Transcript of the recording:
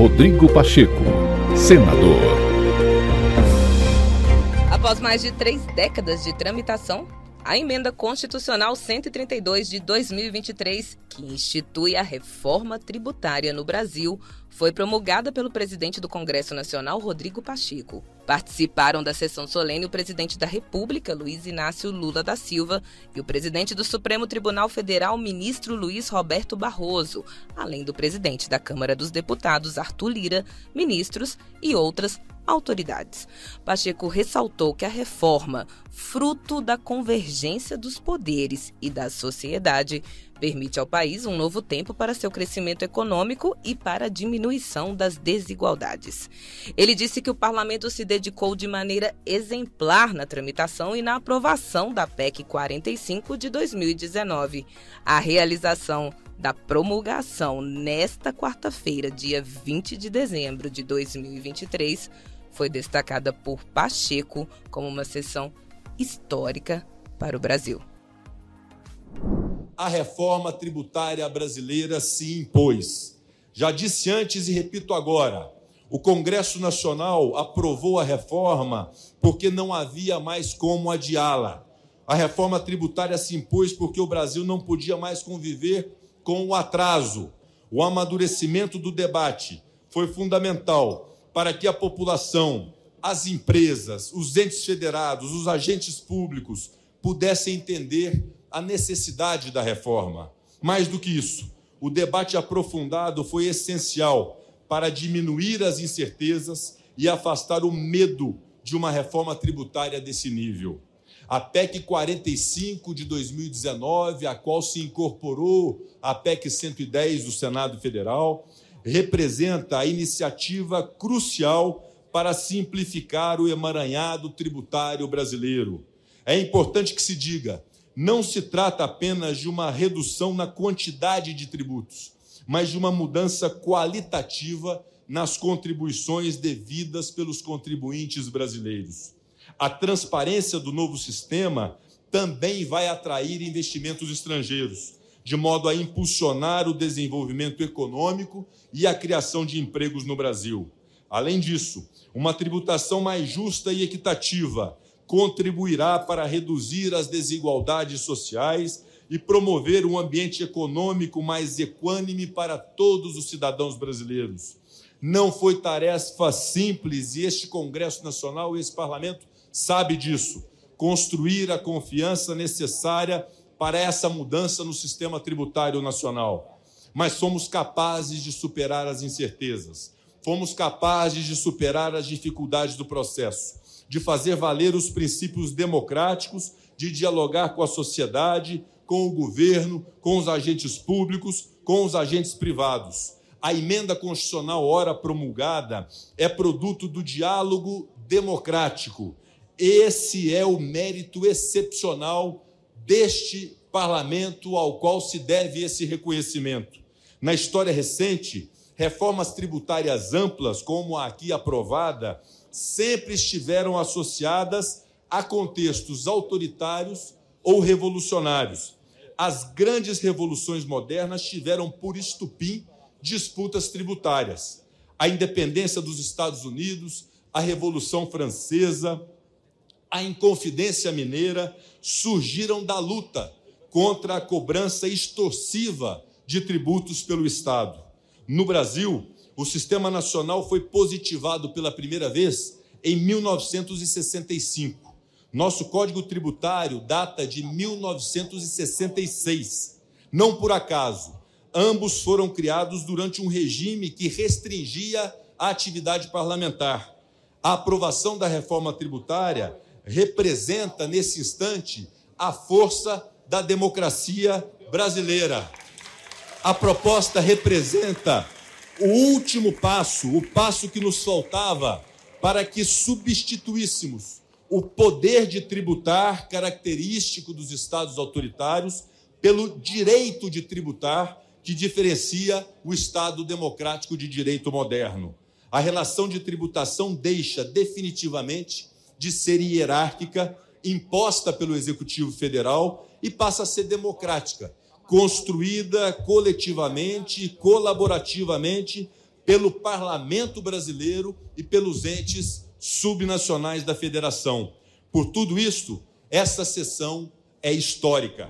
Rodrigo Pacheco, senador. Após mais de três décadas de tramitação, a emenda constitucional 132 de 2023, que institui a reforma tributária no Brasil, foi promulgada pelo presidente do Congresso Nacional, Rodrigo Pacheco. Participaram da sessão solene o presidente da República, Luiz Inácio Lula da Silva, e o presidente do Supremo Tribunal Federal, ministro Luiz Roberto Barroso, além do presidente da Câmara dos Deputados, Arthur Lira, ministros e outras autoridades. Pacheco ressaltou que a reforma, fruto da convergência dos poderes e da sociedade, permite ao país um novo tempo para seu crescimento econômico e para a diminuição das desigualdades. Ele disse que o parlamento se dedicou de maneira exemplar na tramitação e na aprovação da PEC 45 de 2019. A realização da promulgação nesta quarta-feira, dia 20 de dezembro de 2023, foi destacada por Pacheco como uma sessão histórica para o Brasil. A reforma tributária brasileira se impôs. Já disse antes e repito agora: o Congresso Nacional aprovou a reforma porque não havia mais como adiá-la. A reforma tributária se impôs porque o Brasil não podia mais conviver com o atraso. O amadurecimento do debate foi fundamental para que a população, as empresas, os entes federados, os agentes públicos pudessem entender a necessidade da reforma. Mais do que isso, o debate aprofundado foi essencial para diminuir as incertezas e afastar o medo de uma reforma tributária desse nível. A PEC 45 de 2019, a qual se incorporou a PEC 110 do Senado Federal, representa a iniciativa crucial para simplificar o emaranhado tributário brasileiro. É importante que se diga: não se trata apenas de uma redução na quantidade de tributos, mas de uma mudança qualitativa nas contribuições devidas pelos contribuintes brasileiros. A transparência do novo sistema também vai atrair investimentos estrangeiros, de modo a impulsionar o desenvolvimento econômico e a criação de empregos no Brasil. Além disso, uma tributação mais justa e equitativa contribuirá para reduzir as desigualdades sociais e promover um ambiente econômico mais equânime para todos os cidadãos brasileiros. Não foi tarefa simples e este Congresso Nacional, esse parlamento, sabe disso. Construir a confiança necessária para essa mudança no sistema tributário nacional. Mas somos capazes de superar as incertezas, fomos capazes de superar as dificuldades do processo de fazer valer os princípios democráticos, de dialogar com a sociedade, com o governo, com os agentes públicos, com os agentes privados. A emenda constitucional, ora promulgada, é produto do diálogo democrático. Esse é o mérito excepcional deste parlamento ao qual se deve esse reconhecimento. Na história recente, reformas tributárias amplas, como a aqui aprovada, sempre estiveram associadas a contextos autoritários ou revolucionários. As grandes revoluções modernas tiveram por estupim disputas tributárias. A independência dos Estados Unidos, a Revolução Francesa, a Inconfidência Mineira surgiram da luta contra a cobrança extorsiva de tributos pelo Estado. No Brasil, o Sistema Nacional foi positivado pela primeira vez em 1965. Nosso Código Tributário data de 1966. Não por acaso, ambos foram criados durante um regime que restringia a atividade parlamentar. A aprovação da reforma tributária representa, nesse instante, a força da democracia brasileira. A proposta representa o último passo, o passo que nos faltava para que substituíssemos o poder de tributar característico dos estados autoritários pelo direito de tributar que diferencia o Estado democrático de direito moderno. A relação de tributação deixa definitivamente de ser hierárquica, imposta pelo Executivo Federal, e passa a ser democrática, construída coletivamente, colaborativamente pelo parlamento brasileiro e pelos entes subnacionais da federação. Por tudo isto, essa sessão é histórica.